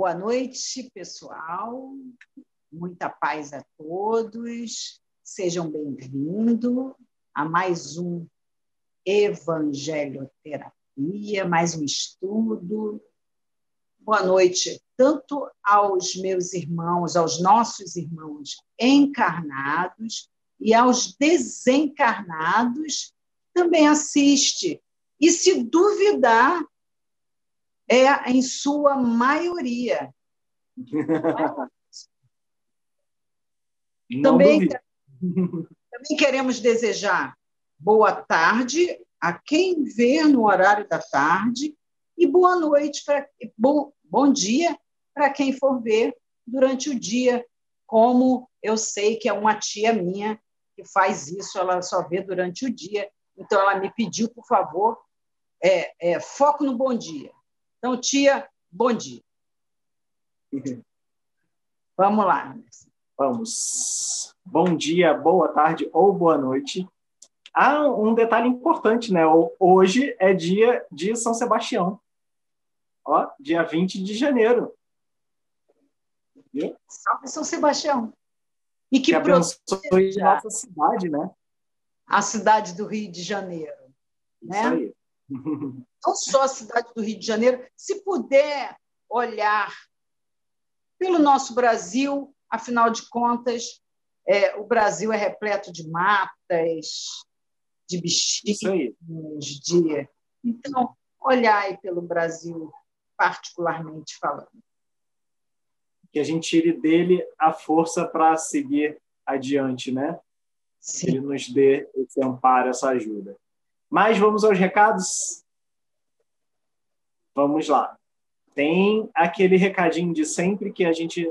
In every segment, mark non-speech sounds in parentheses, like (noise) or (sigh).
Boa noite, pessoal. Muita paz a todos. Sejam bem-vindos a mais um Evangelioterapia, mais um estudo. Boa noite, tanto aos meus irmãos, aos nossos irmãos encarnados e aos desencarnados, também assiste. E se duvidar, é em sua maioria. (laughs) também, (laughs) também queremos desejar boa tarde a quem vê no horário da tarde e boa noite para bom, bom dia para quem for ver durante o dia, como eu sei que é uma tia minha que faz isso, ela só vê durante o dia. Então, ela me pediu, por favor, é, é, foco no bom dia. Então, tia, bom dia. (laughs) Vamos lá. Vamos. Bom dia, boa tarde ou boa noite. Há um detalhe importante, né? Hoje é dia de São Sebastião. Ó, dia 20 de janeiro. Viu? Salve São Sebastião. E que, que abençoe nossa cidade, né? A cidade do Rio de Janeiro. Né? Isso aí. Não só a cidade do Rio de Janeiro, se puder olhar pelo nosso Brasil, afinal de contas, é, o Brasil é repleto de matas, de bichinhos, de. Então, olhar aí pelo Brasil, particularmente falando. Que a gente tire dele a força para seguir adiante, né? Sim. Que ele nos dê esse amparo, essa ajuda. Mas vamos aos recados? Vamos lá. Tem aquele recadinho de sempre que a gente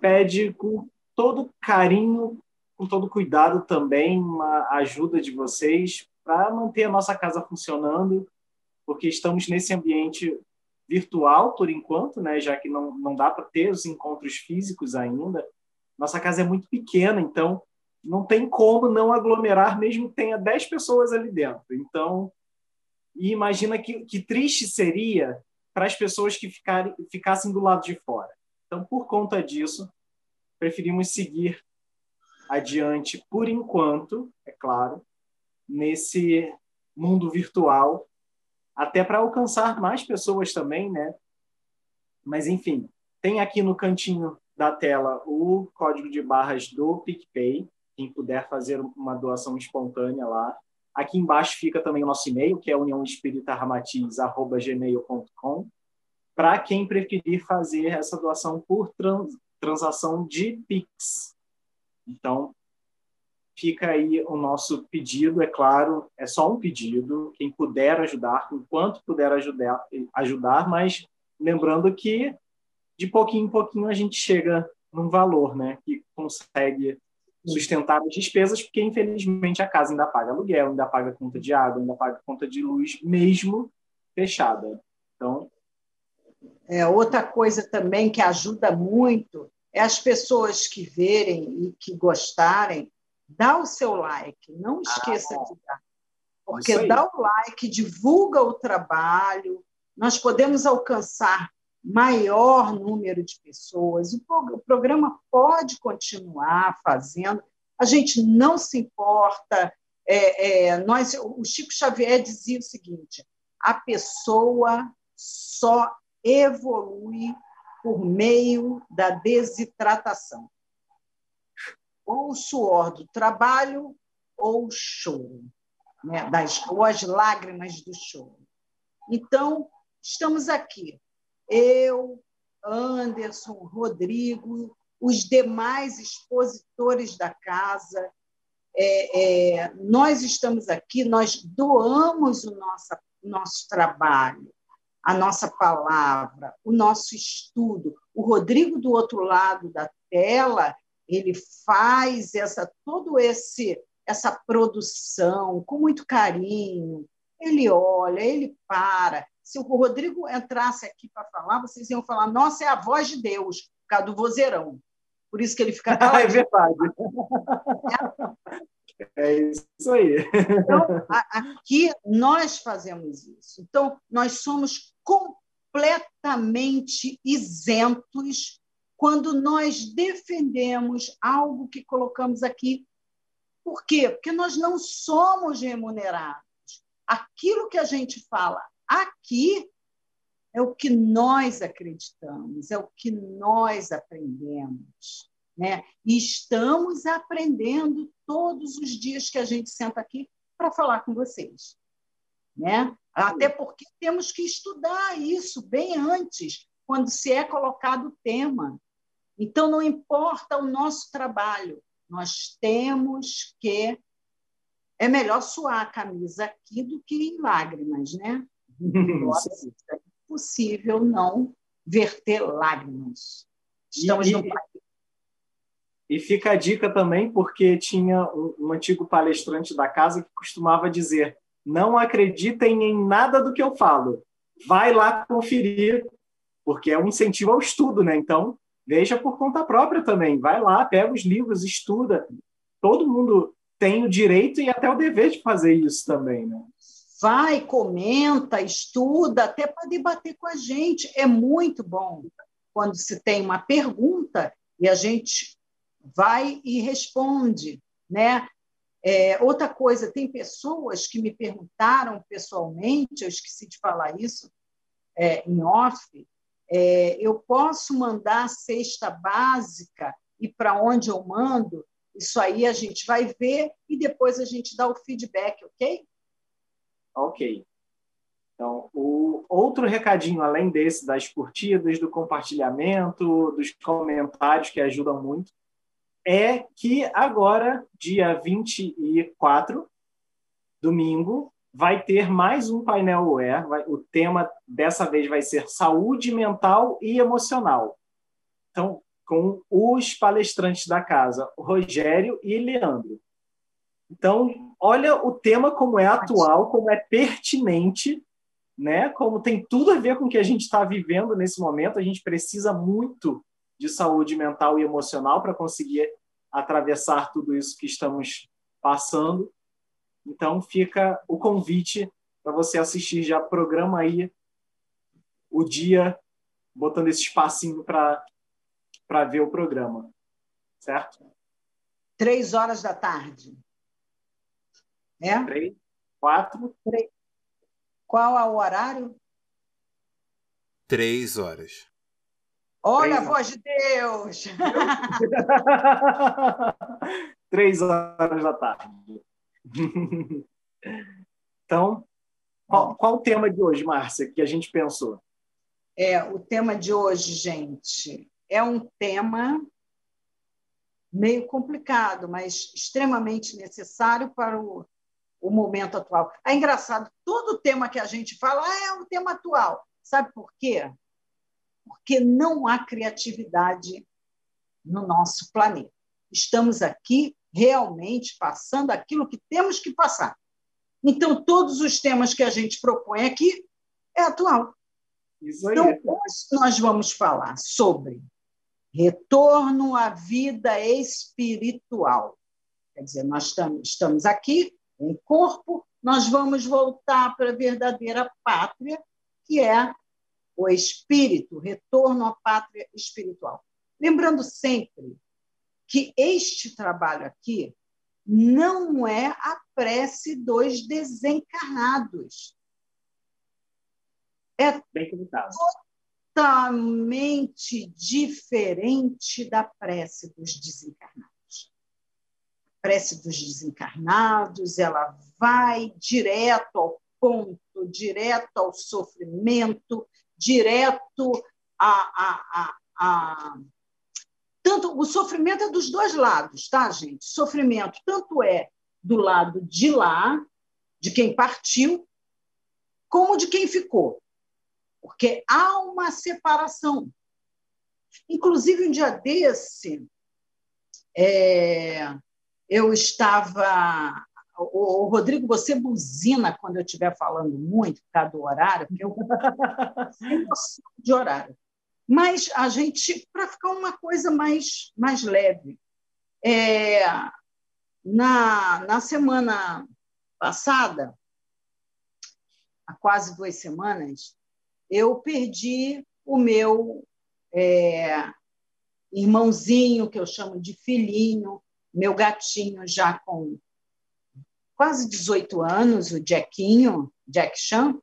pede com todo carinho, com todo cuidado também, uma ajuda de vocês para manter a nossa casa funcionando, porque estamos nesse ambiente virtual por enquanto, né, já que não, não dá para ter os encontros físicos ainda. Nossa casa é muito pequena, então não tem como não aglomerar, mesmo que tenha 10 pessoas ali dentro. Então, e imagina que, que triste seria para as pessoas que ficarem, ficassem do lado de fora. Então, por conta disso, preferimos seguir adiante, por enquanto, é claro, nesse mundo virtual, até para alcançar mais pessoas também, né? Mas, enfim, tem aqui no cantinho da tela o código de barras do PicPay, quem puder fazer uma doação espontânea lá. Aqui embaixo fica também o nosso e-mail, que é uniãoespíritaramatiz.gmail.com, para quem preferir fazer essa doação por trans, transação de Pix. Então, fica aí o nosso pedido, é claro, é só um pedido, quem puder ajudar, enquanto puder ajudar, ajudar mas lembrando que de pouquinho em pouquinho a gente chega num valor, né, que consegue sustentar as despesas, porque infelizmente a casa ainda paga aluguel, ainda paga conta de água, ainda paga conta de luz, mesmo fechada. Então. É, outra coisa também que ajuda muito é as pessoas que verem e que gostarem, dá o seu like, não esqueça ah, de dar. Porque dá o like, divulga o trabalho, nós podemos alcançar maior número de pessoas. O programa pode continuar fazendo, a gente não se importa. É, é, nós, o Chico Xavier dizia o seguinte: a pessoa só evolui por meio da desidratação. Ou o suor do trabalho, ou o choro, né? das, ou as lágrimas do choro. Então, estamos aqui eu, Anderson, Rodrigo, os demais expositores da casa. É, é, nós estamos aqui, nós doamos o nosso, nosso trabalho, a nossa palavra, o nosso estudo. O Rodrigo, do outro lado da tela, ele faz essa todo esse essa produção com muito carinho. Ele olha, ele para, se o Rodrigo entrasse aqui para falar, vocês iam falar: nossa, é a voz de Deus, por causa do vozeirão. Por isso que ele fica. (laughs) é verdade. É isso aí. Então, aqui nós fazemos isso. Então, nós somos completamente isentos quando nós defendemos algo que colocamos aqui. Por quê? Porque nós não somos remunerados. Aquilo que a gente fala aqui é o que nós acreditamos, é o que nós aprendemos. Né? E estamos aprendendo todos os dias que a gente senta aqui para falar com vocês. Né? Até porque temos que estudar isso bem antes, quando se é colocado o tema. Então, não importa o nosso trabalho, nós temos que. É melhor suar a camisa aqui do que em lágrimas, né? É impossível não verter lágrimas. Estamos e, no país. E fica a dica também, porque tinha um, um antigo palestrante da casa que costumava dizer: não acreditem em nada do que eu falo. Vai lá conferir, porque é um incentivo ao estudo, né? Então, veja por conta própria também. Vai lá, pega os livros, estuda. Todo mundo tem o direito e até o dever de fazer isso também, né? Vai, comenta, estuda, até para debater com a gente. É muito bom quando se tem uma pergunta e a gente vai e responde, né? É, outra coisa, tem pessoas que me perguntaram pessoalmente, eu esqueci de falar isso é, em off, é, eu posso mandar cesta básica e para onde eu mando? Isso aí a gente vai ver e depois a gente dá o feedback, ok? Ok. Então, o outro recadinho, além desse, das curtidas, do compartilhamento, dos comentários que ajudam muito, é que agora, dia 24, domingo, vai ter mais um painel. Vai, o tema dessa vez vai ser saúde mental e emocional. Então, com os palestrantes da casa, Rogério e Leandro. Então, olha o tema como é atual, como é pertinente, né? Como tem tudo a ver com o que a gente está vivendo nesse momento. A gente precisa muito de saúde mental e emocional para conseguir atravessar tudo isso que estamos passando. Então fica o convite para você assistir já programa aí o dia botando esse espacinho para para ver o programa, certo? Três horas da tarde. É? Três, quatro. Três. Qual é o horário? Três horas. Olha Três a voz de Deus! (laughs) Três horas da tarde. Então, qual, qual o tema de hoje, Márcia, que a gente pensou? É, o tema de hoje, gente, é um tema meio complicado, mas extremamente necessário para o, o momento atual. É engraçado, todo tema que a gente fala ah, é um tema atual. Sabe por quê? porque não há criatividade no nosso planeta. Estamos aqui realmente passando aquilo que temos que passar. Então, todos os temas que a gente propõe aqui é atual. Então, hoje nós vamos falar sobre retorno à vida espiritual. Quer dizer, nós estamos aqui em corpo, nós vamos voltar para a verdadeira pátria, que é o espírito, retorno à pátria espiritual. Lembrando sempre que este trabalho aqui não é a prece dos desencarnados. É totalmente diferente da prece dos desencarnados. Prece dos desencarnados, ela vai direto ao ponto, direto ao sofrimento, direto a, a, a, a, tanto o sofrimento é dos dois lados, tá, gente? Sofrimento tanto é do lado de lá, de quem partiu, como de quem ficou. Porque há uma separação. Inclusive, um dia desse, é, eu estava o, Rodrigo, você buzina quando eu estiver falando muito por causa do horário, porque eu (laughs) noção de horário. Mas a gente, para ficar uma coisa mais, mais leve, é, na, na semana passada, há quase duas semanas, eu perdi o meu é, irmãozinho, que eu chamo de filhinho, meu gatinho já com quase 18 anos, o Jackinho, Jack Chan,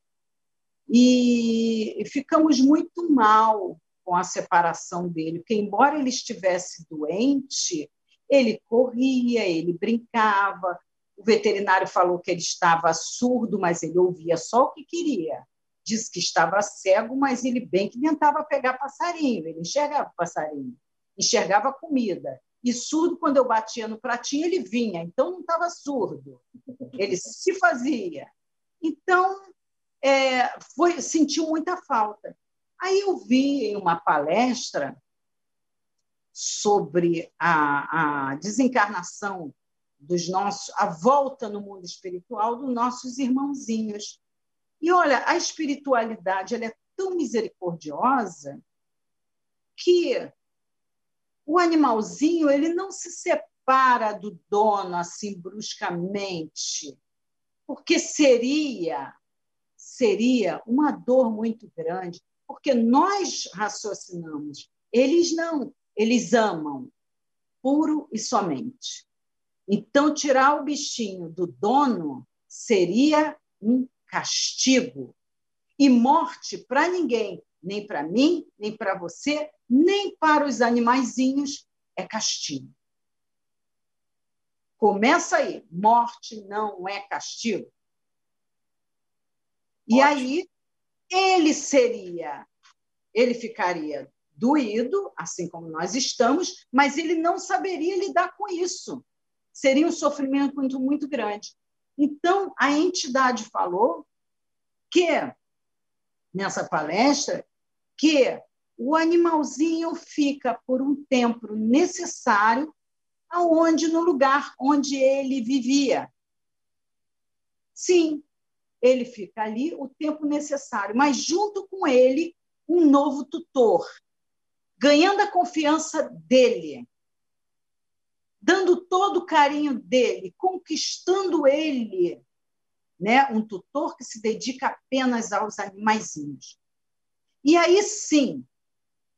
e ficamos muito mal com a separação dele, porque, embora ele estivesse doente, ele corria, ele brincava. O veterinário falou que ele estava surdo, mas ele ouvia só o que queria. Disse que estava cego, mas ele bem que tentava pegar passarinho, ele enxergava passarinho, enxergava comida. E surdo, quando eu batia no pratinho, ele vinha, então não estava surdo, ele se fazia. Então, é, foi, sentiu muita falta. Aí eu vi em uma palestra sobre a, a desencarnação dos nossos, a volta no mundo espiritual dos nossos irmãozinhos. E olha, a espiritualidade ela é tão misericordiosa que o animalzinho ele não se separa do dono assim bruscamente, porque seria seria uma dor muito grande, porque nós raciocinamos, eles não, eles amam puro e somente. Então tirar o bichinho do dono seria um castigo. E morte para ninguém, nem para mim, nem para você, nem para os animaizinhos, é castigo. Começa aí, morte não é castigo. E aí ele seria, ele ficaria doído, assim como nós estamos, mas ele não saberia lidar com isso. Seria um sofrimento muito, muito grande. Então, a entidade falou que, nessa palestra, que o animalzinho fica por um tempo necessário aonde no lugar onde ele vivia. Sim, ele fica ali o tempo necessário, mas junto com ele um novo tutor, ganhando a confiança dele, dando todo o carinho dele, conquistando ele, né? Um tutor que se dedica apenas aos animaizinhos. E aí sim,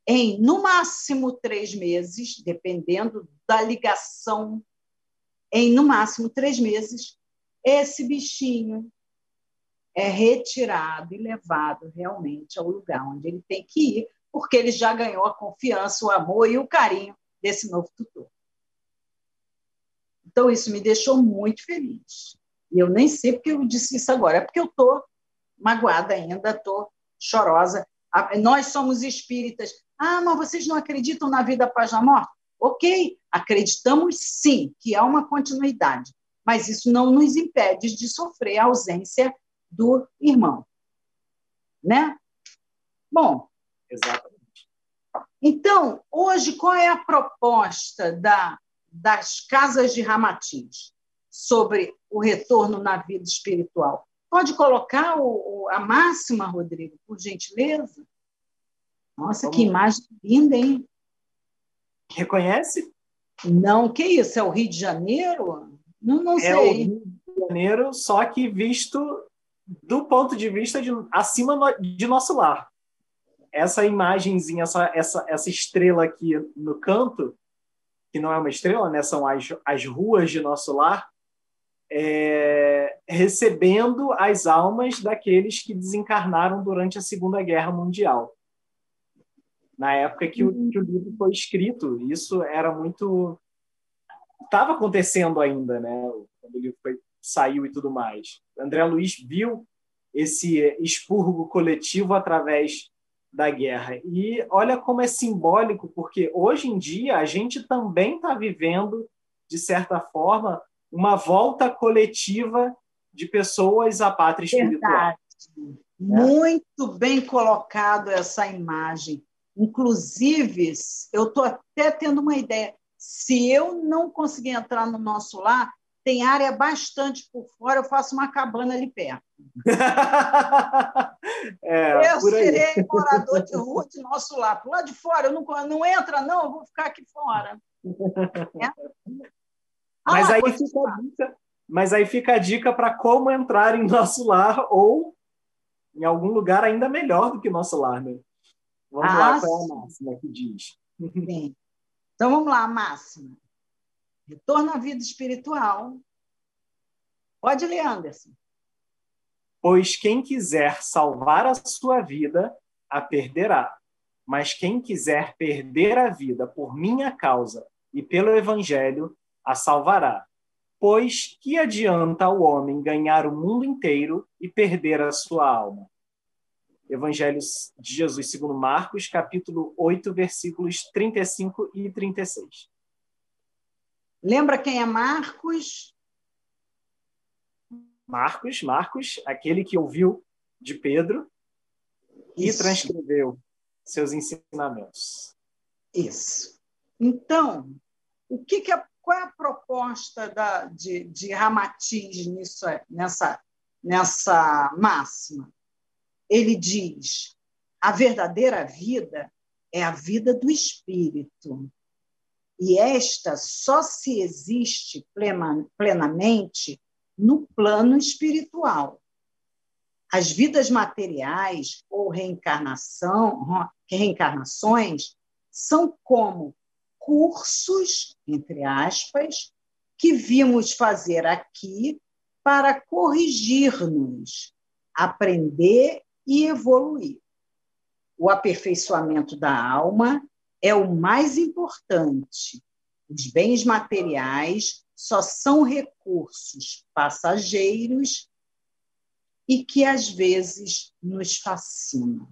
em no máximo três meses, dependendo da ligação, em no máximo três meses, esse bichinho é retirado e levado realmente ao lugar onde ele tem que ir, porque ele já ganhou a confiança, o amor e o carinho desse novo tutor. Então, isso me deixou muito feliz. E eu nem sei porque eu disse isso agora, é porque eu estou magoada ainda, estou chorosa. Nós somos espíritas. Ah, mas vocês não acreditam na vida após a morte? Ok, acreditamos sim que há uma continuidade, mas isso não nos impede de sofrer a ausência do irmão. Né? Bom. Exatamente. Então, hoje, qual é a proposta da, das casas de Ramatiz sobre o retorno na vida espiritual? Pode colocar o, a máxima, Rodrigo, por gentileza? Nossa, que imagem linda, hein? Reconhece? Não, que isso? É o Rio de Janeiro? Não, não é sei. É o Rio de Janeiro, só que visto do ponto de vista de acima de nosso lar. Essa imagenzinha, essa, essa, essa estrela aqui no canto, que não é uma estrela, né? são as, as ruas de nosso lar, é, recebendo as almas daqueles que desencarnaram durante a Segunda Guerra Mundial. Na época que o, que o livro foi escrito, isso era muito. Estava acontecendo ainda, né? Quando o livro foi, saiu e tudo mais. André Luiz viu esse expurgo coletivo através da guerra. E olha como é simbólico, porque hoje em dia a gente também está vivendo, de certa forma, uma volta coletiva de pessoas à pátria espiritual. Verdade. Muito bem colocado essa imagem. Inclusive, eu estou até tendo uma ideia. Se eu não conseguir entrar no nosso lar, tem área bastante por fora, eu faço uma cabana ali perto. (laughs) é, eu serei morador de rua de nosso lado. Lá de fora, eu não, não entra, não, eu vou ficar aqui fora. (laughs) É? Mas, ah, aí fica a dica, mas aí fica a dica para como entrar em nosso lar ou em algum lugar ainda melhor do que nosso lar, né? Vamos ah, lá, qual é a máxima que diz? (laughs) Sim. Então vamos lá, a máxima. Retorno à vida espiritual. Pode ler, Anderson. Pois quem quiser salvar a sua vida, a perderá. Mas quem quiser perder a vida por minha causa e pelo evangelho, a salvará. Pois que adianta ao homem ganhar o mundo inteiro e perder a sua alma? Evangelho de Jesus segundo Marcos, capítulo 8, versículos 35 e 36. Lembra quem é Marcos? Marcos, Marcos, aquele que ouviu de Pedro Isso. e transcreveu seus ensinamentos. Isso. Então, o que, que é, qual é a proposta da, de, de Ramatiz nisso, nessa, nessa máxima? Ele diz: a verdadeira vida é a vida do espírito. E esta só se existe plenamente no plano espiritual. As vidas materiais ou reencarnação, reencarnações são como cursos, entre aspas, que vimos fazer aqui para corrigir-nos, aprender e evoluir. O aperfeiçoamento da alma é o mais importante. Os bens materiais só são recursos passageiros e que às vezes nos fascinam.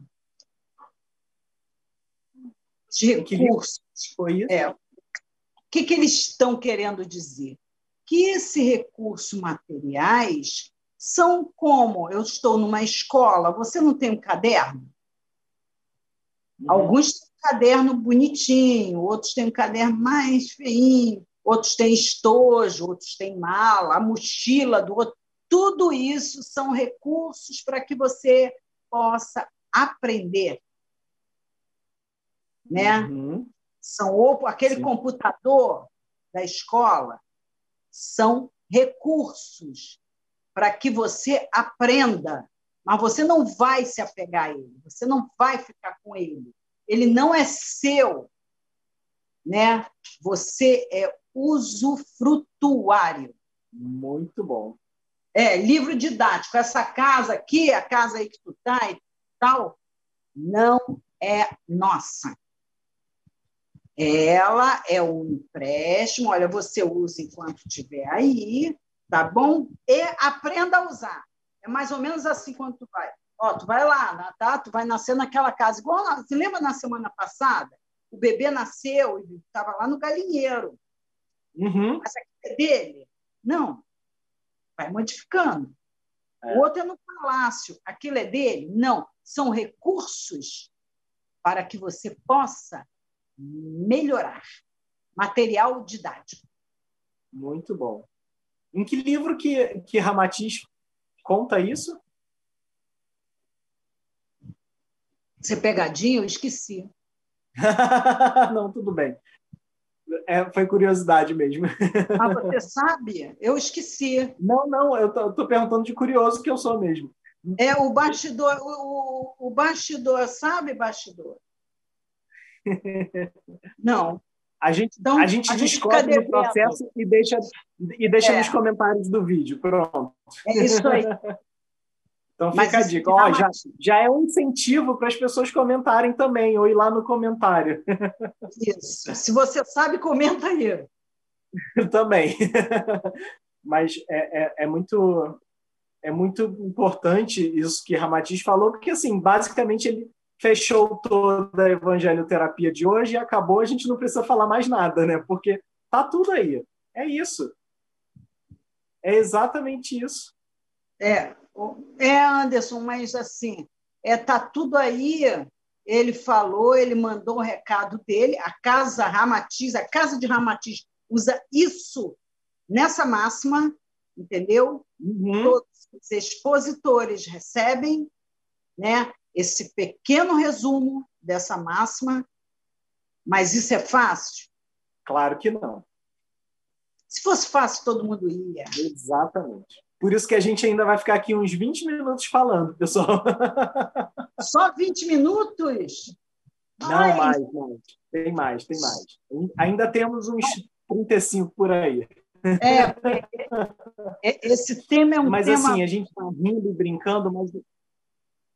De recursos. Foi isso? É, o que, que eles estão querendo dizer? Que esse recurso materiais são como eu estou numa escola, você não tem um caderno? Uhum. Alguns têm um caderno bonitinho, outros têm um caderno mais feinho, outros têm estojo, outros têm mala, a mochila do outro tudo isso são recursos para que você possa aprender. Né? Uhum. São aquele Sim. computador da escola são recursos para que você aprenda, mas você não vai se apegar a ele, você não vai ficar com ele. Ele não é seu, né? Você é usufrutuário. Muito bom. É, livro didático. Essa casa aqui, a casa aí que tu tá e tal, não é nossa. Ela é um empréstimo, olha, você usa enquanto estiver aí, tá bom? E aprenda a usar. É mais ou menos assim quando tu vai. Ó, tu vai lá, tá? Tu vai nascer naquela casa. Igual, você lembra na semana passada? O bebê nasceu e estava lá no galinheiro. Uhum. Mas aqui é dele? Não, vai modificando. É. O outro é no palácio, aquilo é dele? Não, são recursos para que você possa melhorar. Material didático. Muito bom. Em que livro que, que Ramatiz conta isso? Ser pegadinha, eu esqueci. (laughs) Não, tudo bem. É, foi curiosidade mesmo. (laughs) Ah, você sabe? Eu esqueci. Não, não, eu tô, tô, perguntando de curioso que eu sou mesmo. É o bastidor, o, o bastidor, sabe, bastidor? (laughs) Não. A gente, então, a gente a descobre o processo e deixa, e deixa é. nos comentários do vídeo. Pronto. É isso aí. (laughs) Então fica Mas a dica. Ó, já, já é um incentivo para as pessoas comentarem também, ou ir lá no comentário. (laughs) Isso. Se você sabe, comenta aí. também. Mas é, é, é, muito é muito importante isso que Ramatiz falou, porque assim, basicamente ele fechou toda a evangelioterapia de hoje e acabou, a gente não precisa falar mais nada, né? Porque tá tudo aí. É isso. É exatamente isso. É, é, Anderson, mas assim, é, tá tudo aí. Ele falou, ele mandou o recado dele. A casa Ramatiz, a casa de Ramatiz usa isso nessa máxima, entendeu? Uhum. Todos os expositores recebem, né? Esse pequeno resumo dessa máxima, mas isso é fácil? Claro que não. Se fosse fácil, todo mundo ia. Exatamente. Por isso que a gente ainda vai ficar aqui uns 20 minutos falando, pessoal. (laughs) Só 20 minutos? Não, Ai. mais, mais. Tem mais, tem mais. Ainda temos uns 35 por aí. É, é, (laughs) esse tema é um mas, tema... Mas assim, a gente está rindo e brincando, mas...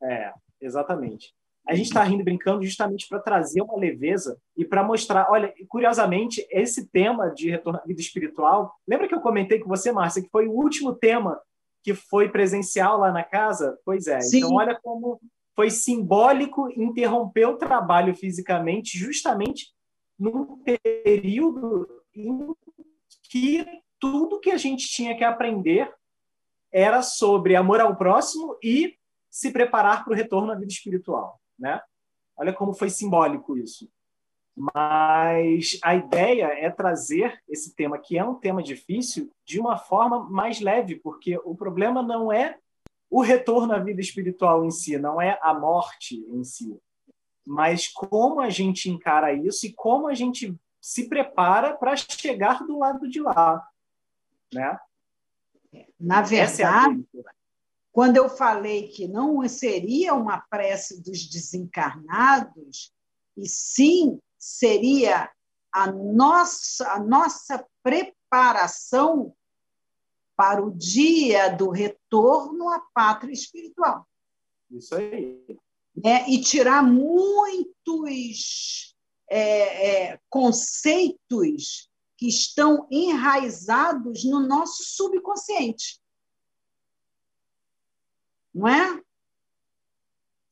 É, exatamente. A gente está rindo e brincando justamente para trazer uma leveza e para mostrar. Olha, curiosamente, esse tema de retorno à vida espiritual, lembra que eu comentei com você, Márcia, que foi o último tema que foi presencial lá na casa? Pois é. Sim. Então, olha como foi simbólico interromper o trabalho fisicamente, justamente num período em que tudo que a gente tinha que aprender era sobre amor ao próximo e se preparar para o retorno à vida espiritual, né? Olha como foi simbólico isso. Mas a ideia é trazer esse tema, que é um tema difícil, de uma forma mais leve, porque o problema não é o retorno à vida espiritual em si, não é a morte em si, mas como a gente encara isso e como a gente se prepara para chegar do lado de lá, né? Na é verdade, é quando eu falei que não seria uma prece dos desencarnados, e sim seria a nossa, a nossa preparação para o dia do retorno à pátria espiritual. Isso aí. É, e tirar muitos é, é, conceitos que estão enraizados no nosso subconsciente. Não é?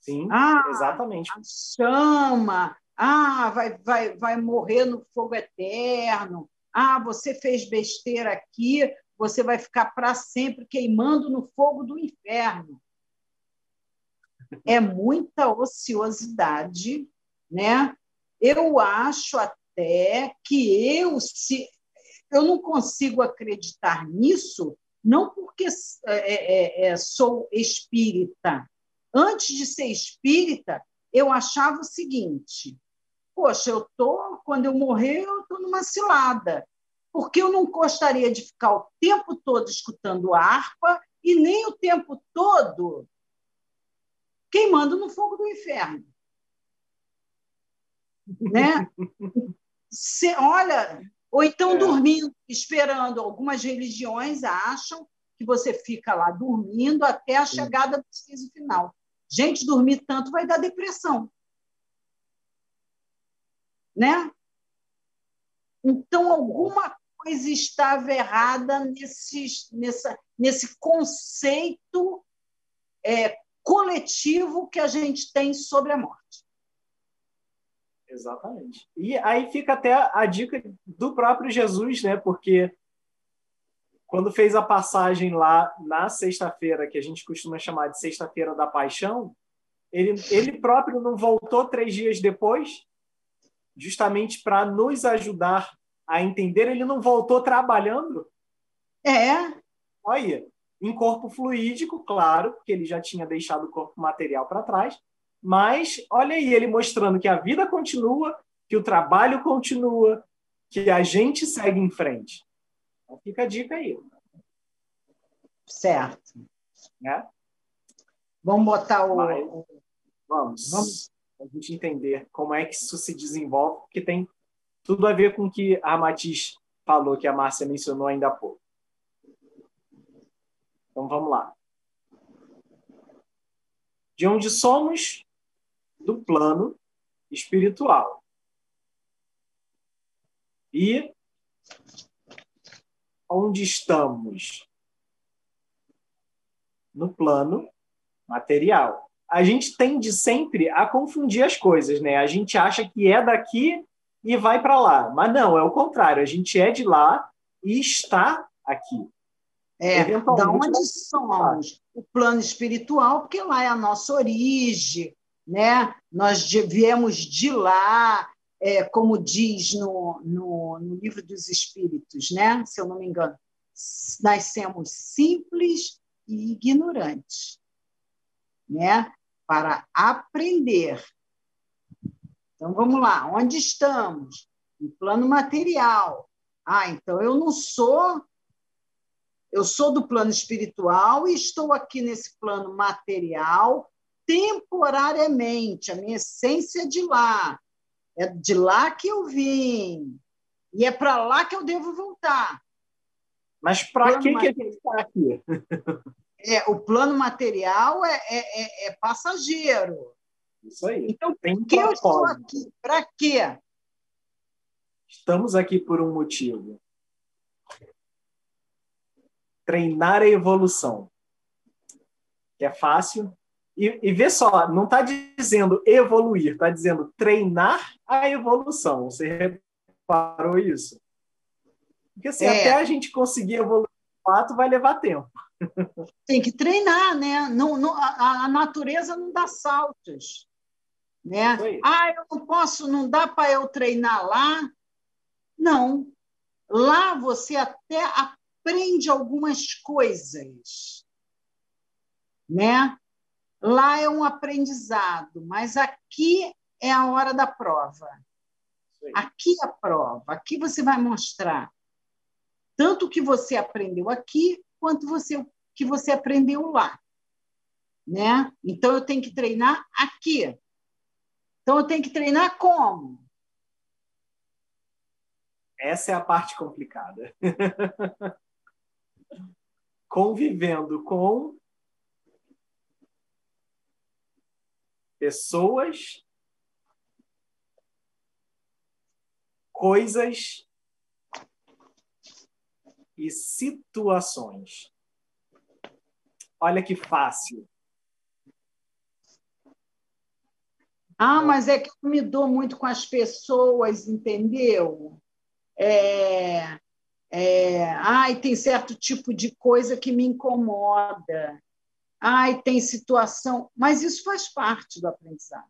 Sim, ah, exatamente. A chama, ah, vai, vai, vai morrer no fogo eterno. Ah, você fez besteira aqui, você vai ficar para sempre queimando no fogo do inferno. É muita ociosidade, né? Eu acho até que eu se eu não consigo acreditar nisso, não porque é, é, é, sou espírita. Antes de ser espírita, eu achava o seguinte: poxa, eu tô quando eu morrer, eu tô numa cilada porque eu não gostaria de ficar o tempo todo escutando harpa e nem o tempo todo queimando no fogo do inferno. Né? (laughs) Se, olha, ou então é. dormindo, esperando. Algumas religiões acham que você fica lá dormindo até a chegada do siso final. Gente, dormir tanto vai dar depressão. Né? Então, alguma coisa estava errada nesse, nessa, nesse conceito é, coletivo que a gente tem sobre a morte. Exatamente. E aí fica até a dica do próprio Jesus, né? Porque quando fez a passagem lá na sexta-feira, que a gente costuma chamar de sexta-feira da paixão, ele, ele próprio não voltou três dias depois, justamente para nos ajudar a entender, ele não voltou trabalhando? É. Olha, em corpo fluídico, claro, porque ele já tinha deixado o corpo material para trás, mas olha aí, ele mostrando que a vida continua, que o trabalho continua, que a gente segue em frente. Então fica a dica aí. Certo. Né? Vamos botar o. Mas, vamos. Vamos. A gente entender como é que isso se desenvolve, porque tem tudo a ver com o que a Matiz falou, que a Márcia mencionou ainda há pouco. Então vamos lá. De onde somos? Do plano espiritual. E onde estamos? No plano material. A gente tende sempre a confundir as coisas, né? A gente acha que é daqui e vai para lá. Mas não, é o contrário. A gente é de lá e está aqui. É, da onde somos? O plano espiritual, porque lá é a nossa origem, né? Nós viemos de lá, é, como diz no, no, no, livro dos Espíritos, né? Se eu não me engano, nascemos simples e ignorantes, né? Para aprender então, vamos lá, onde estamos? No plano material. Ah, então eu não sou Eu sou do plano espiritual e estou aqui nesse plano material temporariamente. A minha essência é de lá. É de lá que eu vim. E é para lá que eu devo voltar. Mas para que, que a gente está aqui? (laughs) É, o plano material é, é, é, é passageiro. Isso aí. Então, por que eu estou aqui? Para quê? Estamos aqui por um motivo. Treinar a evolução. Que é fácil. E, e vê só, não está dizendo evoluir, está dizendo treinar a evolução. Você reparou isso? Porque assim, é. até a gente conseguir evoluir de fato vai levar tempo. (laughs) Tem que treinar, né? Não, não, a, a natureza não dá saltos. Né? Ah, eu não posso, não dá para eu treinar lá. Não. Lá você até aprende algumas coisas. Né? Lá é um aprendizado, mas aqui é a hora da prova. Aqui é a prova, aqui você vai mostrar tanto o que você aprendeu aqui quanto você que você aprendeu lá, né? Então eu tenho que treinar aqui. Então eu tenho que treinar como? Essa é a parte complicada. (laughs) Convivendo com pessoas, coisas e situações. Olha que fácil. Ah, mas é que eu me dou muito com as pessoas, entendeu? É, é, ai, tem certo tipo de coisa que me incomoda. Ai, tem situação. Mas isso faz parte do aprendizado.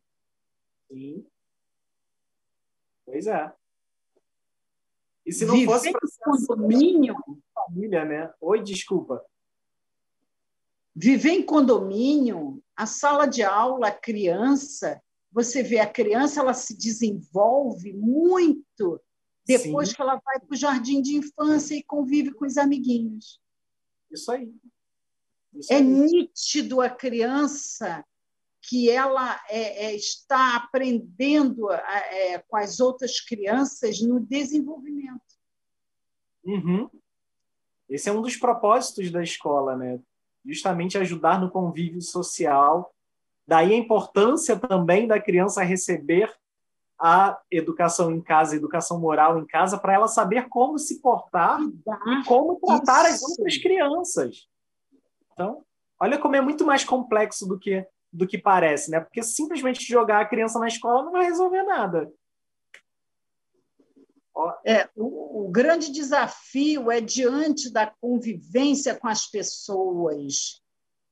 Sim. Pois é. E se não Viver fosse processo condomínio, família, né? Oi, desculpa. Viver em condomínio, a sala de aula, a criança, você vê a criança, ela se desenvolve muito depois Sim. que ela vai para o jardim de infância e convive com os amiguinhos. Isso aí. Isso é aí. nítido a criança que ela é, é, está aprendendo é, com as outras crianças no desenvolvimento. Uhum. Esse é um dos propósitos da escola, né? Justamente ajudar no convívio social. Daí a importância também da criança receber a educação em casa, a educação moral em casa, para ela saber como se portar e como tratar Isso. as outras crianças. Então, olha como é muito mais complexo do que do que parece, né? Porque simplesmente jogar a criança na escola não vai resolver nada. É, o, o, grande desafio é diante da convivência com as pessoas,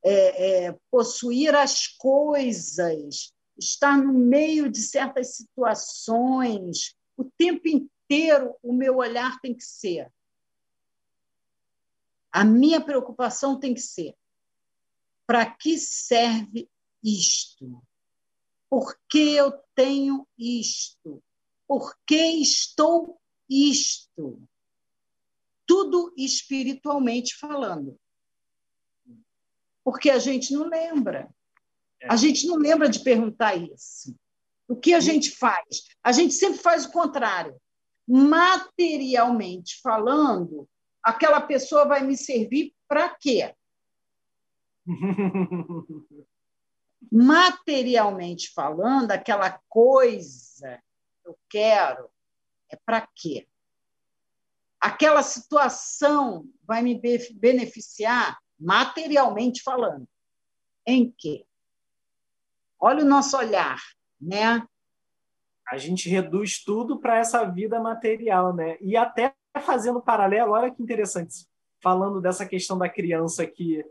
é, é, possuir as coisas, estar no meio de certas situações, o tempo inteiro o meu olhar tem que ser. A minha preocupação tem que ser: para que serve isto? Por que eu tenho isto? Por que estou isto? Tudo espiritualmente falando. Porque a gente não lembra. A gente não lembra de perguntar isso. O que a gente faz? A gente sempre faz o contrário. Materialmente falando, aquela pessoa vai me servir para quê? (laughs) materialmente falando, aquela coisa que eu quero é para quê? Aquela situação vai me beneficiar materialmente falando. Em quê? Olha o nosso olhar, né? A gente reduz tudo para essa vida material, né? E até fazendo paralelo, olha que interessante, falando dessa questão da criança que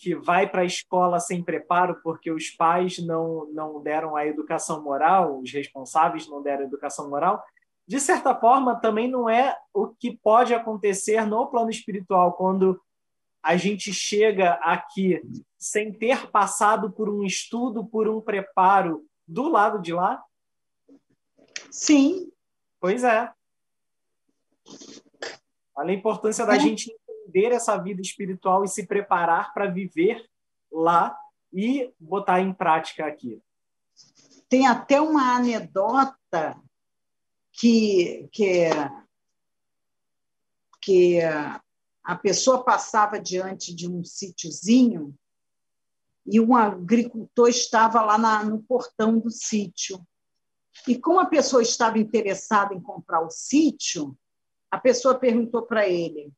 que vai para a escola sem preparo porque os pais não, não deram a educação moral, os responsáveis não deram a educação moral, de certa forma também não é o que pode acontecer no plano espiritual quando a gente chega aqui sem ter passado por um estudo, por um preparo do lado de lá? Sim. Pois é. Olha a importância da é. gente entender essa vida espiritual e se preparar para viver lá e botar em prática aqui. Tem até uma anedota que, que, que a pessoa passava diante de um sítiozinho e um agricultor estava lá na, no portão do sítio. E como a pessoa estava interessada em comprar o sítio, a pessoa perguntou para ele: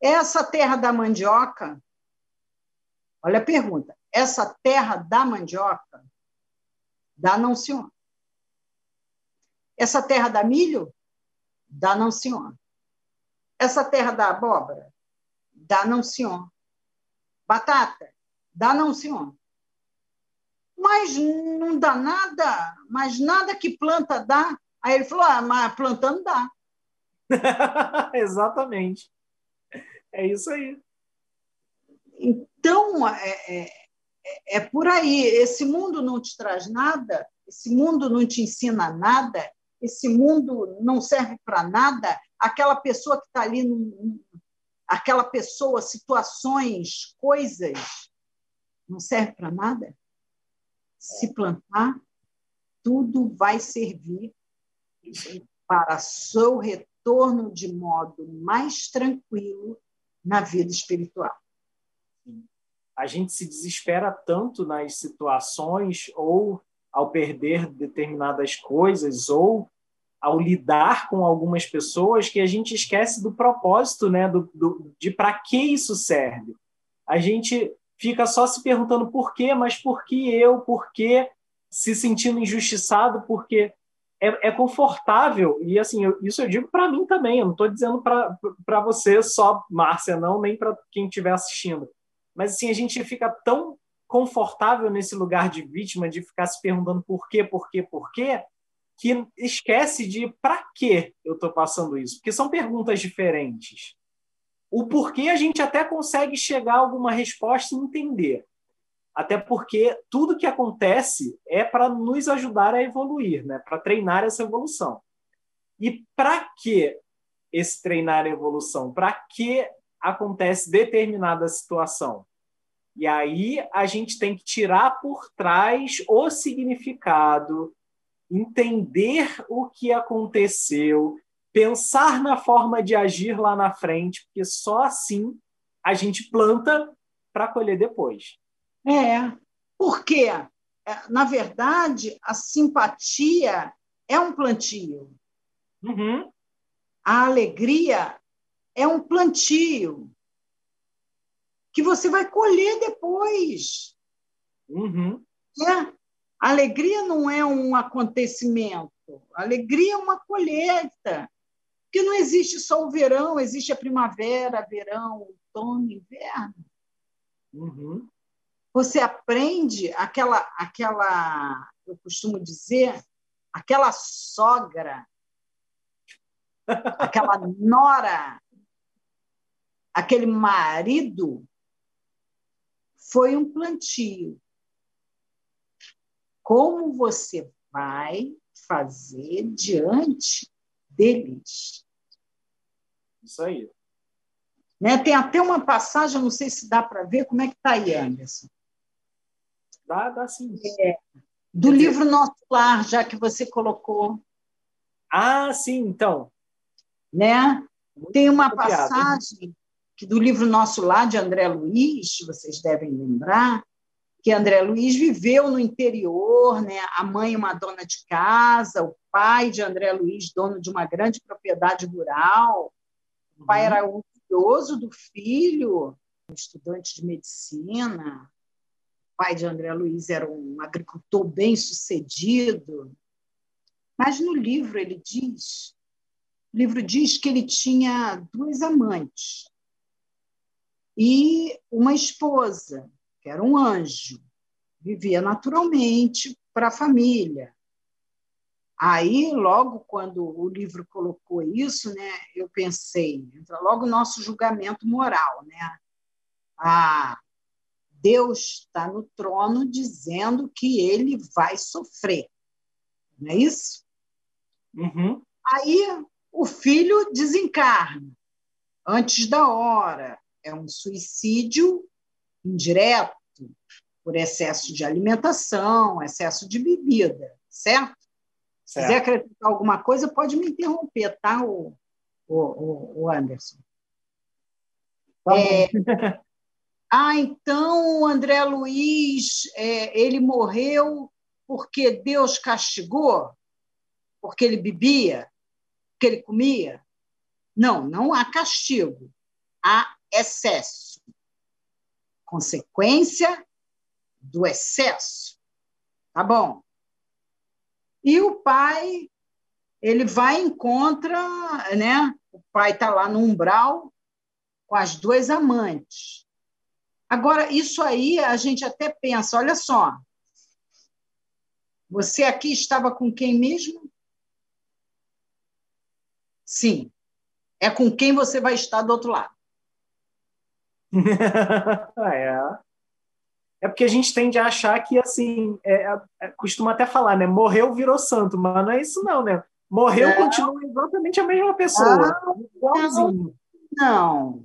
essa terra da mandioca? Olha a pergunta. Essa terra da mandioca? Dá não, senhor. Essa terra da milho? Dá não, senhor. Essa terra da abóbora? Dá não, senhor. Batata? Dá não, senhor. Mas não dá nada, mas nada que planta dá. Aí ele falou: ah, mas plantando dá. (laughs) Exatamente. É isso aí. Então, é, é, é, por aí. Esse mundo não te traz nada, esse mundo não te ensina nada, esse mundo não serve para nada. Aquela pessoa que está ali, aquela pessoa, situações, coisas, não serve para nada. Se plantar, tudo vai servir para seu retorno de modo mais tranquilo na vida espiritual. A gente se desespera tanto nas situações ou ao perder determinadas coisas ou ao lidar com algumas pessoas que a gente esquece do propósito, né, do, do de para que isso serve. A gente fica só se perguntando por quê, mas por que eu, por quê, se sentindo injustiçado, porque é, é confortável, e assim, eu, isso eu digo para mim também, eu não estou dizendo para você só, Márcia, não, nem para quem estiver assistindo. Mas assim, a gente fica tão confortável nesse lugar de vítima, de ficar se perguntando por quê, por quê, por quê, que esquece de para que eu estou passando isso, porque são perguntas diferentes. O porquê a gente até consegue chegar a alguma resposta e entender. Até porque tudo que acontece é para nos ajudar a evoluir, né? para treinar essa evolução. E para que esse treinar a evolução? Para que acontece determinada situação? E aí a gente tem que tirar por trás o significado, entender o que aconteceu, pensar na forma de agir lá na frente, porque só assim a gente planta para colher depois. É, porque, é, na verdade, a simpatia é um plantio. Uhum. A alegria é um plantio que você vai colher depois. Uhum. É. Alegria não é um acontecimento, alegria é uma colheita. Porque não existe só o verão, existe a primavera, verão, outono, inverno. Uhum. Você aprende aquela, aquela, eu costumo dizer, aquela sogra, (laughs) aquela nora, aquele marido foi um plantio. Como você vai fazer diante deles? Isso aí. Né? Tem até uma passagem, não sei se dá para ver, como é que está aí, Anderson? Dá, dá sim. É, do Quer livro dizer... Nosso Lar, já que você colocou. Ah, sim, então. Né? Tem uma passagem que do livro Nosso Lar, de André Luiz, vocês devem lembrar, que André Luiz viveu no interior, né? a mãe uma dona de casa, o pai de André Luiz, dono de uma grande propriedade rural, o pai uhum. era orgulhoso do filho, estudante de medicina, pai de André Luiz era um agricultor bem sucedido, mas no livro ele diz, o livro diz que ele tinha duas amantes, e uma esposa, que era um anjo, vivia naturalmente para a família. Aí, logo quando o livro colocou isso, né, eu pensei, entra logo o nosso julgamento moral, né? Ah, Deus está no trono dizendo que ele vai sofrer, não é isso? Uhum. Aí o filho desencarna. antes da hora. É um suicídio indireto por excesso de alimentação, excesso de bebida, certo? Se quiser acrescentar alguma coisa, pode me interromper, tá, o, o, o Anderson? Tá é, (laughs) ah, então o André Luiz, é, ele morreu porque Deus castigou? Porque ele bebia? Porque ele comia? Não, não há castigo, há excesso. Consequência do excesso. Tá bom. E o pai, ele vai encontra, né? O pai está lá no umbral com as duas amantes. Agora, isso aí a gente até pensa, olha só, você aqui estava com quem mesmo? Sim. É com quem você vai estar do outro lado. (laughs) é. É porque a gente tende a achar que, assim, é, é, costuma até falar, né? Morreu, virou santo, mas não é isso, não, né? Morreu, é. continua exatamente a mesma pessoa. Ah, igualzinho. Não.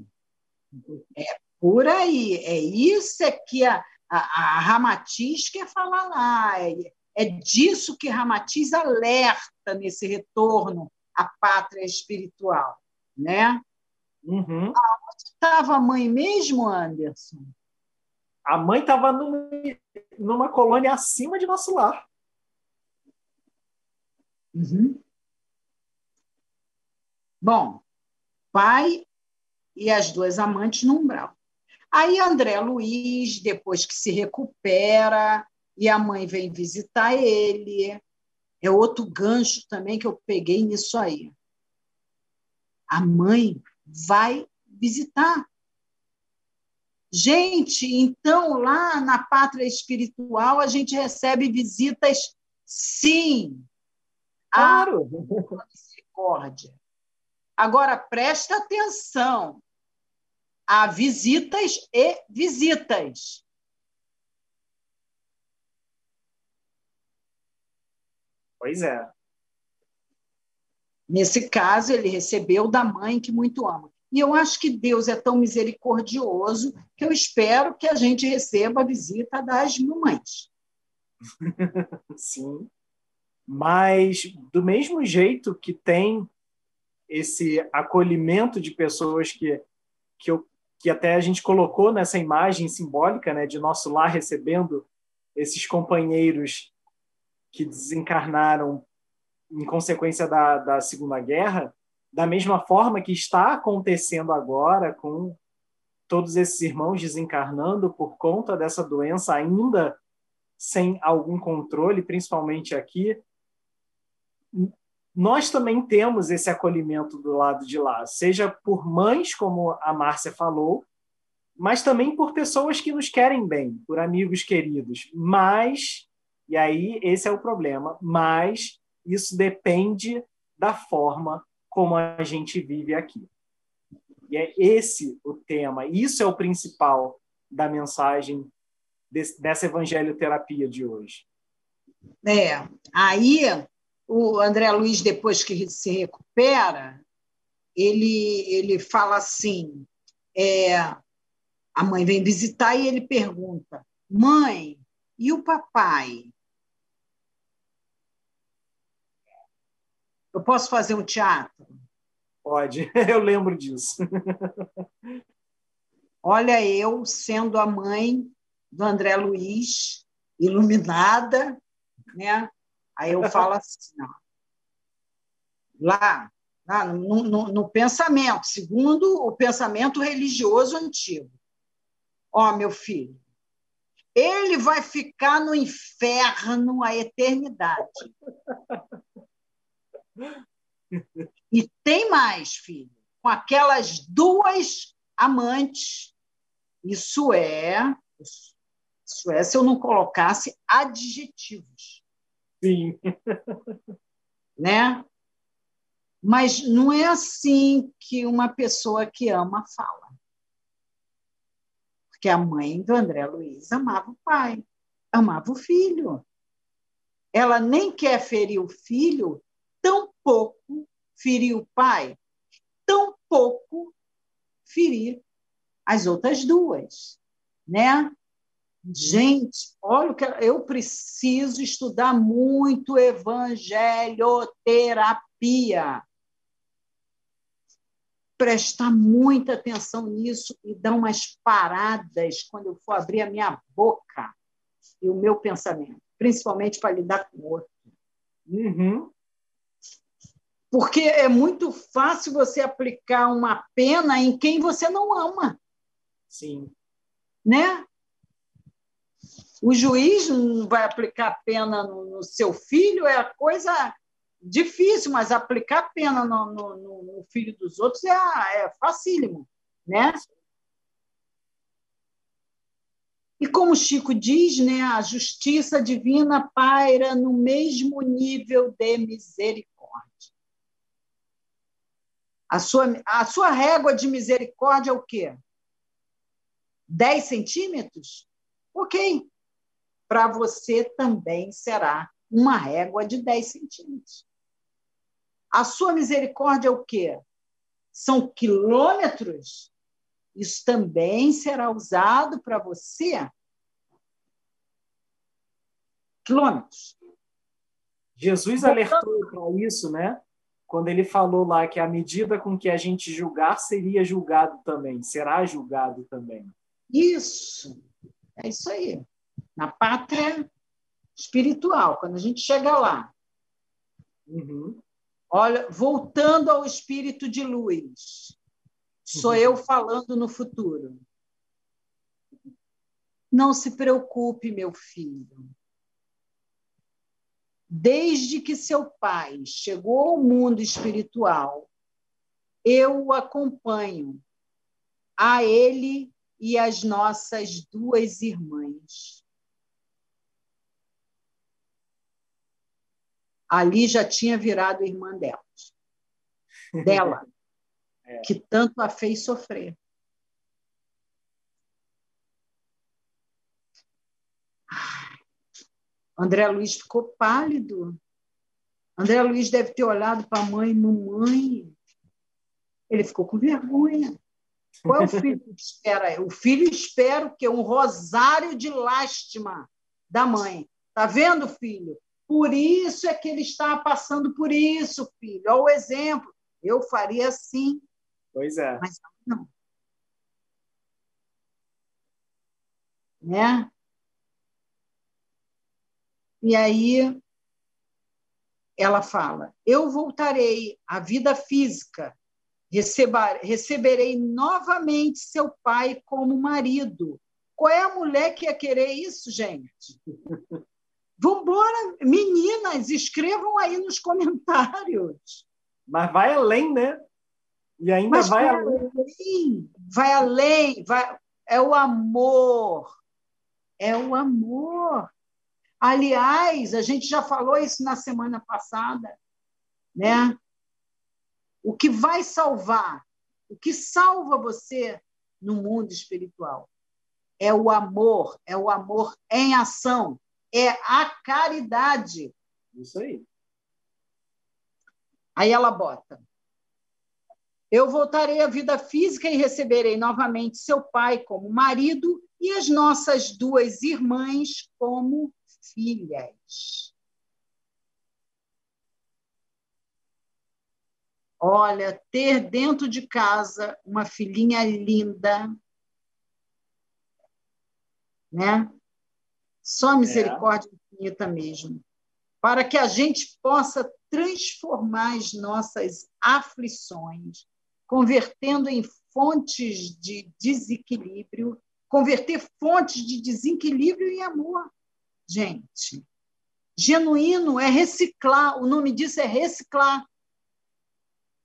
É por aí. É isso é que a, a, a Ramatiz quer falar lá. É, é disso que Ramatiz alerta nesse retorno à pátria espiritual, né? Uhum. Aonde estava a mãe mesmo, Anderson? A mãe estava numa, numa colônia acima de nosso lar. Uhum. Bom, pai e as duas amantes no umbral. Aí André Luiz, depois que se recupera, e a mãe vem visitar ele, é outro gancho também que eu peguei nisso aí. A mãe vai visitar. Gente, então lá na pátria espiritual a gente recebe visitas, sim. Claro. A misericórdia. Agora presta atenção. Há visitas e visitas. Pois é. Nesse caso, ele recebeu da mãe que muito ama. E eu acho que Deus é tão misericordioso que eu espero que a gente receba a visita das mamães. (laughs) Sim. Mas, do mesmo jeito que tem esse acolhimento de pessoas que, que, eu, que até a gente colocou nessa imagem simbólica né, de nosso lar recebendo esses companheiros que desencarnaram em consequência da, da Segunda Guerra, da mesma forma que está acontecendo agora com todos esses irmãos desencarnando por conta dessa doença ainda sem algum controle, principalmente aqui, nós também temos esse acolhimento do lado de lá, seja por mães, como a Márcia falou, mas também por pessoas que nos querem bem, por amigos queridos. Mas, e aí esse é o problema, mas isso depende da forma como a gente vive aqui. E é esse o tema, isso é o principal da mensagem desse, dessa evangelioterapia de hoje. É, aí o André Luiz, depois que se recupera, ele, ele fala assim: é, a mãe vem visitar e ele pergunta: mãe, e o papai? Eu posso fazer um teatro? Pode, (laughs) eu lembro disso. (laughs) Olha, eu sendo a mãe do André Luiz, iluminada, né? Aí eu falo assim, ó, lá, lá no, no, no, pensamento, segundo o pensamento religioso antigo. Ó, meu filho, ele vai ficar no inferno a eternidade. E tem mais, filho, com aquelas duas amantes. Isso é, isso é se eu não colocasse adjetivos. Sim. Né? Mas não é assim que uma pessoa que ama fala. Porque a mãe do André Luiz amava o pai, amava o filho. Ela nem quer ferir o filho tão pouco ferir o pai, tão pouco ferir as outras duas, né? Gente, olha o que eu preciso estudar muito evangelioterapia. Prestar muita atenção nisso e dar umas paradas quando eu for abrir a minha boca e o meu pensamento, principalmente para lidar com o outro. Uhum. Porque é muito fácil você aplicar uma pena em quem você não ama. Sim. Né? O juiz não vai aplicar pena no, no seu filho, é a coisa difícil, mas aplicar pena no, no, no filho dos outros é, é facílimo. Né? E como Chico diz, né, a justiça divina paira no mesmo nível de misericórdia. A sua, a sua régua de misericórdia é o quê? 10 centímetros? Ok. Para você também será uma régua de 10 centímetros. A sua misericórdia é o quê? São quilômetros? Isso também será usado para você? Quilômetros. Jesus alertou para isso, né? Quando ele falou lá que a medida com que a gente julgar seria julgado também, será julgado também. Isso, é isso aí. Na pátria espiritual, quando a gente chega lá. Uhum. Olha, voltando ao espírito de luz, sou uhum. eu falando no futuro. Não se preocupe, meu filho. Desde que seu pai chegou ao mundo espiritual, eu o acompanho a ele e as nossas duas irmãs. Ali já tinha virado irmã dela, (laughs) dela, é. que tanto a fez sofrer. André Luiz ficou pálido. André Luiz deve ter olhado para a mãe, mamãe. Ele ficou com vergonha. Qual é o filho que espera? O filho espera o quê? Um rosário de lástima da mãe. Tá vendo, filho? Por isso é que ele está passando por isso, filho. Olha o exemplo. Eu faria assim. Pois é. Mas não. Né? E aí ela fala: Eu voltarei à vida física Recebar, receberei novamente seu pai como marido. Qual é a mulher que ia querer isso, gente? (laughs) Vambora, meninas, escrevam aí nos comentários. Mas vai além, né? E ainda Mas vai, vai além. além. Vai além, vai... é o amor. É o amor. Aliás, a gente já falou isso na semana passada, né? O que vai salvar, o que salva você no mundo espiritual é o amor, é o amor em ação, é a caridade. Isso aí. Aí ela bota: Eu voltarei à vida física e receberei novamente seu pai como marido e as nossas duas irmãs como filhas. Olha, ter dentro de casa uma filhinha linda, né? Só misericórdia é. infinita mesmo. Para que a gente possa transformar as nossas aflições, convertendo em fontes de desequilíbrio, converter fontes de desequilíbrio em amor. Gente, genuíno é reciclar, o nome disso é reciclar.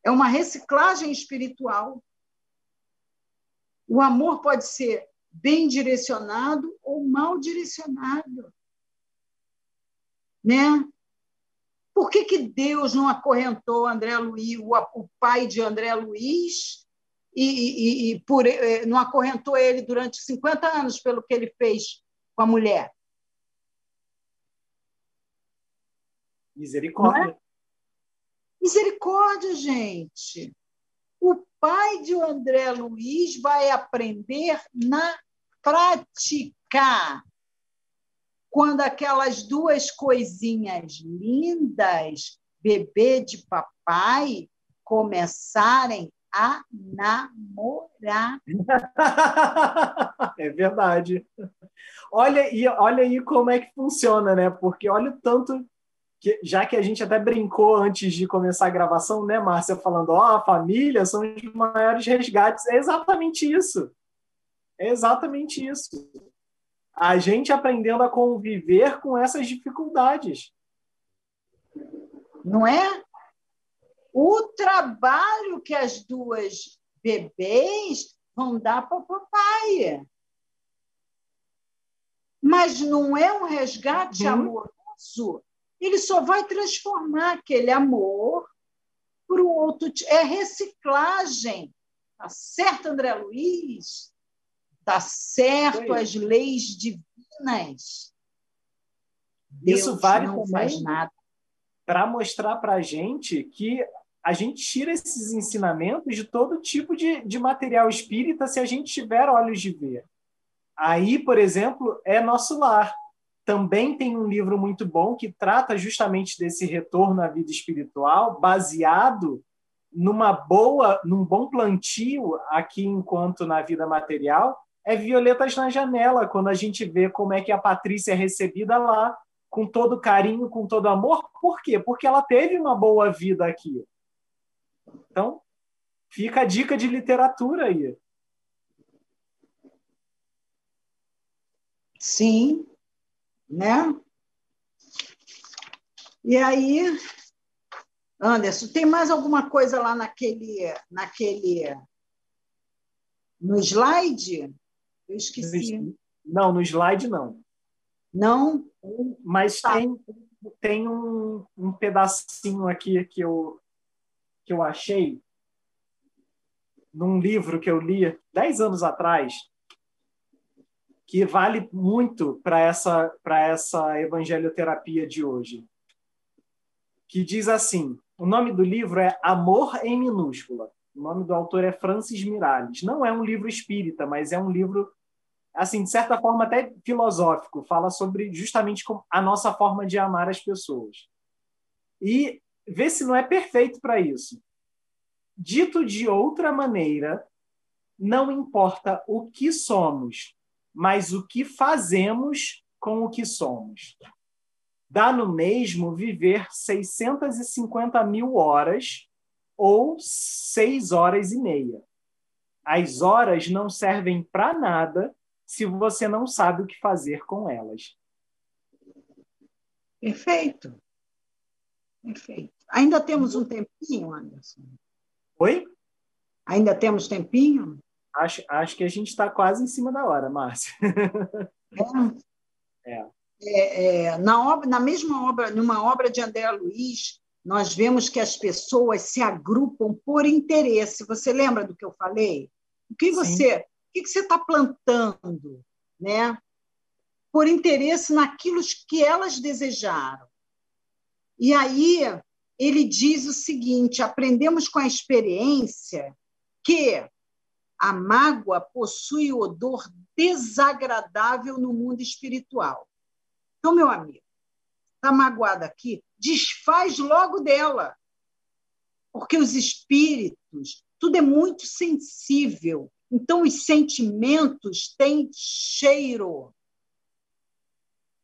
É uma reciclagem espiritual. O amor pode ser bem direcionado ou mal direcionado. Né? Por que, que Deus não acorrentou André Luiz, o, o pai de André Luiz, e, e, e por, eh, não acorrentou ele durante 50 anos pelo que ele fez com a mulher? Misericórdia. Misericórdia, gente. Pai de André Luiz vai aprender na prática. Quando aquelas duas coisinhas lindas, bebê de papai, começarem a namorar. (laughs) É verdade. Olha, e olha aí como é que funciona, né? Porque olha o tanto que, já que a gente até brincou antes de começar a gravação, né, Márcia, falando, ó, oh, a família são os maiores resgates. É exatamente isso. É exatamente isso. A gente aprendendo a conviver com essas dificuldades. Não é? O trabalho que as duas bebês vão dar para o papai. Mas não é um resgate uhum. amoroso ele só vai transformar aquele amor para o outro. É reciclagem. Tá certo, André Luiz? Tá certo as leis divinas. Isso Deus vale não faz nada para mostrar para a gente que a gente tira esses ensinamentos de todo tipo de, de material espírita se a gente tiver olhos de ver. Aí, por exemplo, é nosso lar também tem um livro muito bom que trata justamente desse retorno à vida espiritual, baseado numa boa, num bom plantio aqui enquanto na vida material, é Violetas na Janela, quando a gente vê como é que a Patrícia é recebida lá, com todo carinho, com todo amor. Por quê? Porque ela teve uma boa vida aqui. Então, fica a dica de literatura aí. Sim, né? E aí, Anderson, tem mais alguma coisa lá naquele, naquele, no slide? Eu esqueci. Não, no slide não. Não? Mas tá. tem, tem um, um pedacinho aqui que eu, que eu achei num livro que eu li dez anos atrás, que vale muito para essa, essa evangelioterapia de hoje. Que diz assim: o nome do livro é Amor em Minúscula. O nome do autor é Francis Miralles. Não é um livro espírita, mas é um livro, assim, de certa forma até filosófico. Fala sobre justamente a nossa forma de amar as pessoas. E vê se não é perfeito para isso. Dito de outra maneira, não importa o que somos, mas o que fazemos com o que somos. Dá no mesmo viver 650 mil horas ou seis horas e meia. As horas não servem para nada se você não sabe o que fazer com elas. Perfeito. Perfeito. Ainda temos um tempinho, Anderson? Oi? Ainda temos tempinho? Acho, acho que a gente está quase em cima da hora, Márcia. É. (laughs) é. É, é, na, obra, na mesma obra, numa obra de André Luiz, nós vemos que as pessoas se agrupam por interesse. Você lembra do que eu falei? O que você, o que você está plantando, né? Por interesse naquilo que elas desejaram. E aí ele diz o seguinte: aprendemos com a experiência que a mágoa possui odor desagradável no mundo espiritual. Então, meu amigo, está magoado aqui, desfaz logo dela. Porque os espíritos, tudo é muito sensível. Então, os sentimentos têm cheiro.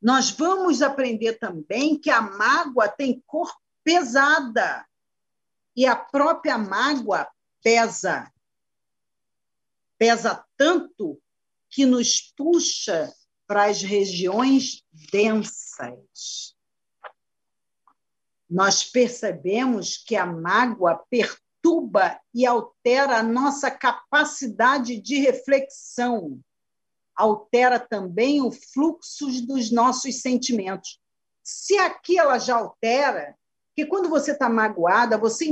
Nós vamos aprender também que a mágoa tem cor pesada. E a própria mágoa pesa pesa tanto que nos puxa para as regiões densas. Nós percebemos que a mágoa perturba e altera a nossa capacidade de reflexão, altera também o fluxo dos nossos sentimentos. Se aqui ela já altera, que quando você está magoada, você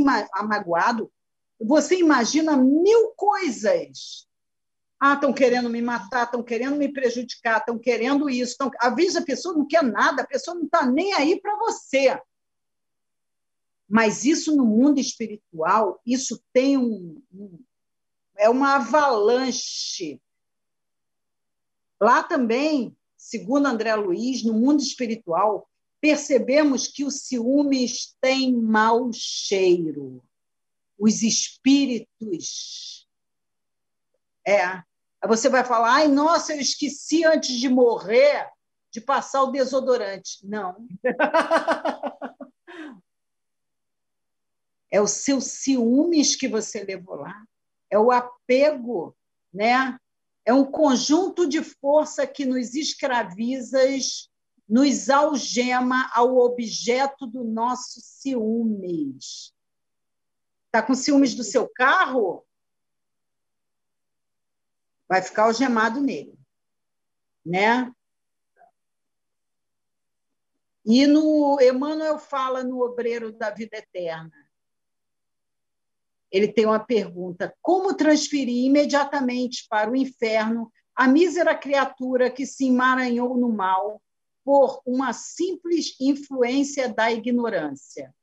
você imagina mil coisas ah, estão querendo me matar, estão querendo me prejudicar, estão querendo isso. Tão... Avisa a pessoa, não quer nada, a pessoa não está nem aí para você. Mas isso no mundo espiritual, isso tem um, um é uma avalanche. Lá também, segundo André Luiz, no mundo espiritual, percebemos que o ciúmes tem mau cheiro. Os espíritos. É. Você vai falar, ai, nossa, eu esqueci antes de morrer de passar o desodorante. Não. (laughs) é o seu ciúmes que você levou lá. É o apego, né? É um conjunto de força que nos escraviza nos algema ao objeto do nosso ciúmes. Está com ciúmes do seu carro? Vai ficar algemado nele, né? E no Emmanuel fala no Obreiro da Vida Eterna. Ele tem uma pergunta: como transferir imediatamente para o inferno a mísera criatura que se emaranhou no mal por uma simples influência da ignorância.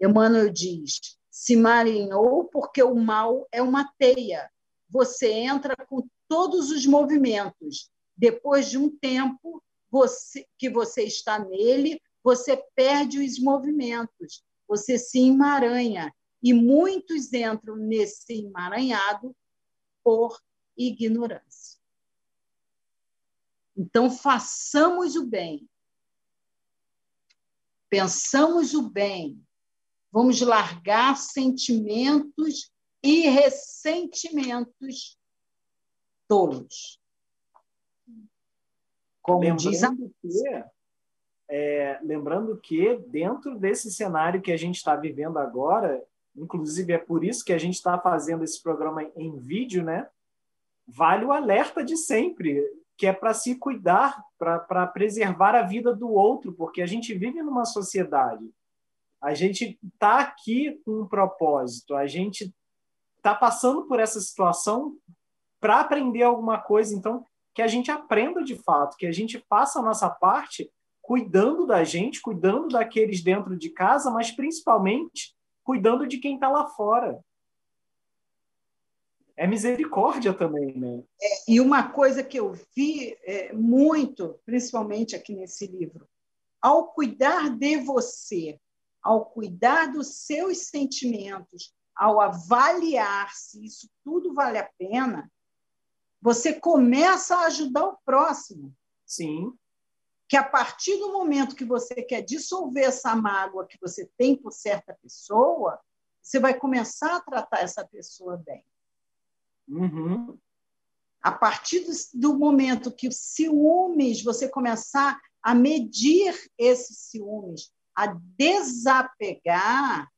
Emmanuel diz: se marinhou porque o mal é uma teia. Você entra com todos os movimentos. Depois de um tempo você, que você está nele, você perde os movimentos, você se emaranha. E muitos entram nesse emaranhado por ignorância. Então, façamos o bem. Pensamos o bem. Vamos largar sentimentos e ressentimentos tolos. Como lembrando diz a... que, é, lembrando que, dentro desse cenário que a gente está vivendo agora, inclusive é por isso que a gente está fazendo esse programa em vídeo, né? Vale o alerta de sempre que é para se cuidar, para preservar a vida do outro, porque a gente vive numa sociedade. A gente está aqui com um propósito, a gente está passando por essa situação para aprender alguma coisa. Então, que a gente aprenda de fato, que a gente faça a nossa parte cuidando da gente, cuidando daqueles dentro de casa, mas principalmente cuidando de quem está lá fora é misericórdia também, né? É, e uma coisa que eu vi é, muito, principalmente aqui nesse livro, ao cuidar de você, ao cuidar dos seus sentimentos, ao avaliar se isso tudo vale a pena, você começa a ajudar o próximo. Sim. Que a partir do momento que você quer dissolver essa mágoa que você tem por certa pessoa, você vai começar a tratar essa pessoa bem. Uhum. A partir do, do momento que os ciúmes, você começar a medir esses ciúmes, a desapegar,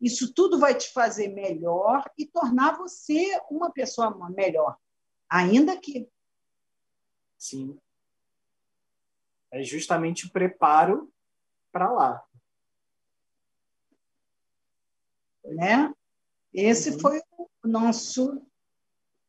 isso tudo vai te fazer melhor e tornar você uma pessoa melhor, ainda que. Sim. É justamente o preparo para lá. Né? Esse uhum. foi o nosso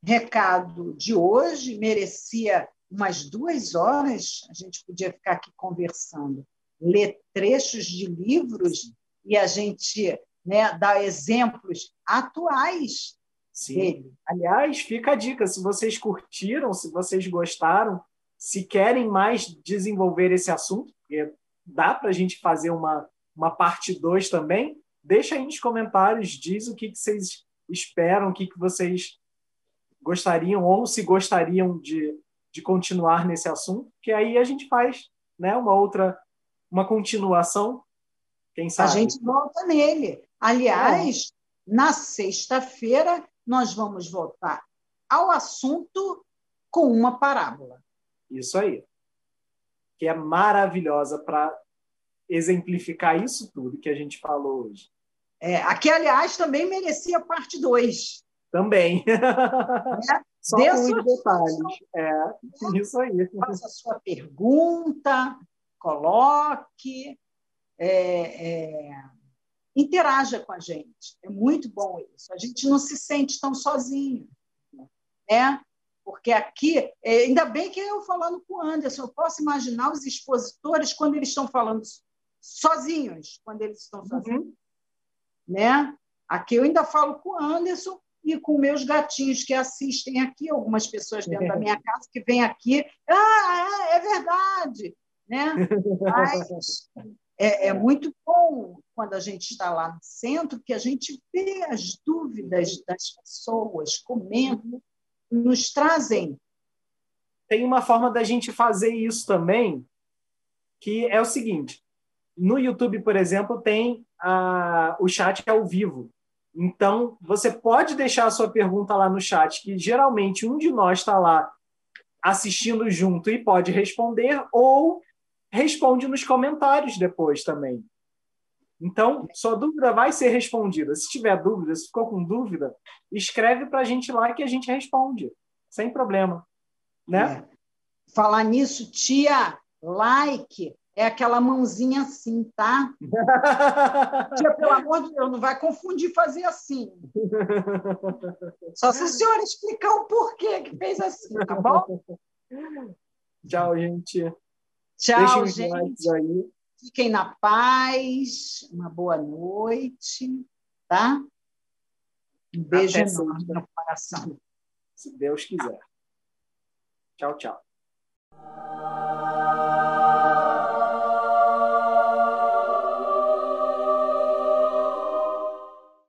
recado de hoje merecia umas duas horas, a gente podia ficar aqui conversando, ler trechos de livros e a gente né, dar exemplos atuais Sim. dele. Aliás, fica a dica: se vocês curtiram, se vocês gostaram, se querem mais desenvolver esse assunto, porque dá para a gente fazer uma, uma parte 2 também, deixa aí nos comentários, diz o que, que vocês esperam, o que, que vocês gostariam ou se gostariam de, de continuar nesse assunto, que aí a gente faz né, uma outra, uma continuação, quem sabe. A gente volta nele. Aliás, é. na sexta-feira, nós vamos voltar ao assunto com uma parábola. Isso aí. Que é maravilhosa para exemplificar isso tudo que a gente falou hoje. É, aqui, aliás, também merecia parte 2. Também. É. (laughs) Só Dê com os detalhes. É, isso aí. Faça a sua pergunta, coloque, é, é, interaja com a gente. É muito bom isso. A gente não se sente tão sozinho. Né? Porque aqui, é, ainda bem que eu falando com o Anderson, eu posso imaginar os expositores quando eles estão falando sozinhos, quando eles estão sozinhos. Uhum. né? Aqui eu ainda falo com o Anderson e com meus gatinhos que assistem aqui, algumas pessoas dentro da minha casa que vêm aqui, ah, é, é verdade, né? (laughs) Mas é, é, muito bom quando a gente está lá no centro que a gente vê as dúvidas das pessoas, comentam, nos trazem. Tem uma forma da gente fazer isso também, que é o seguinte: no YouTube, por exemplo, tem a, o chat ao vivo. Então, você pode deixar a sua pergunta lá no chat, que geralmente um de nós está lá assistindo junto e pode responder, ou responde nos comentários depois também. Então, sua dúvida vai ser respondida. Se tiver dúvida, se ficou com dúvida, escreve para a gente lá que a gente responde, sem problema. Né? É. Falar nisso, tia, like é aquela mãozinha assim, tá? (laughs) tia, pelo amor de Deus, não vai confundir fazer assim. Só se a senhora explicar o porquê que fez assim, tá bom? Tchau, gente. Tchau, gente. Aí. Fiquem na paz. Uma boa noite, tá? Um beijo Até enorme no coração. Se Deus quiser. Tchau, tchau.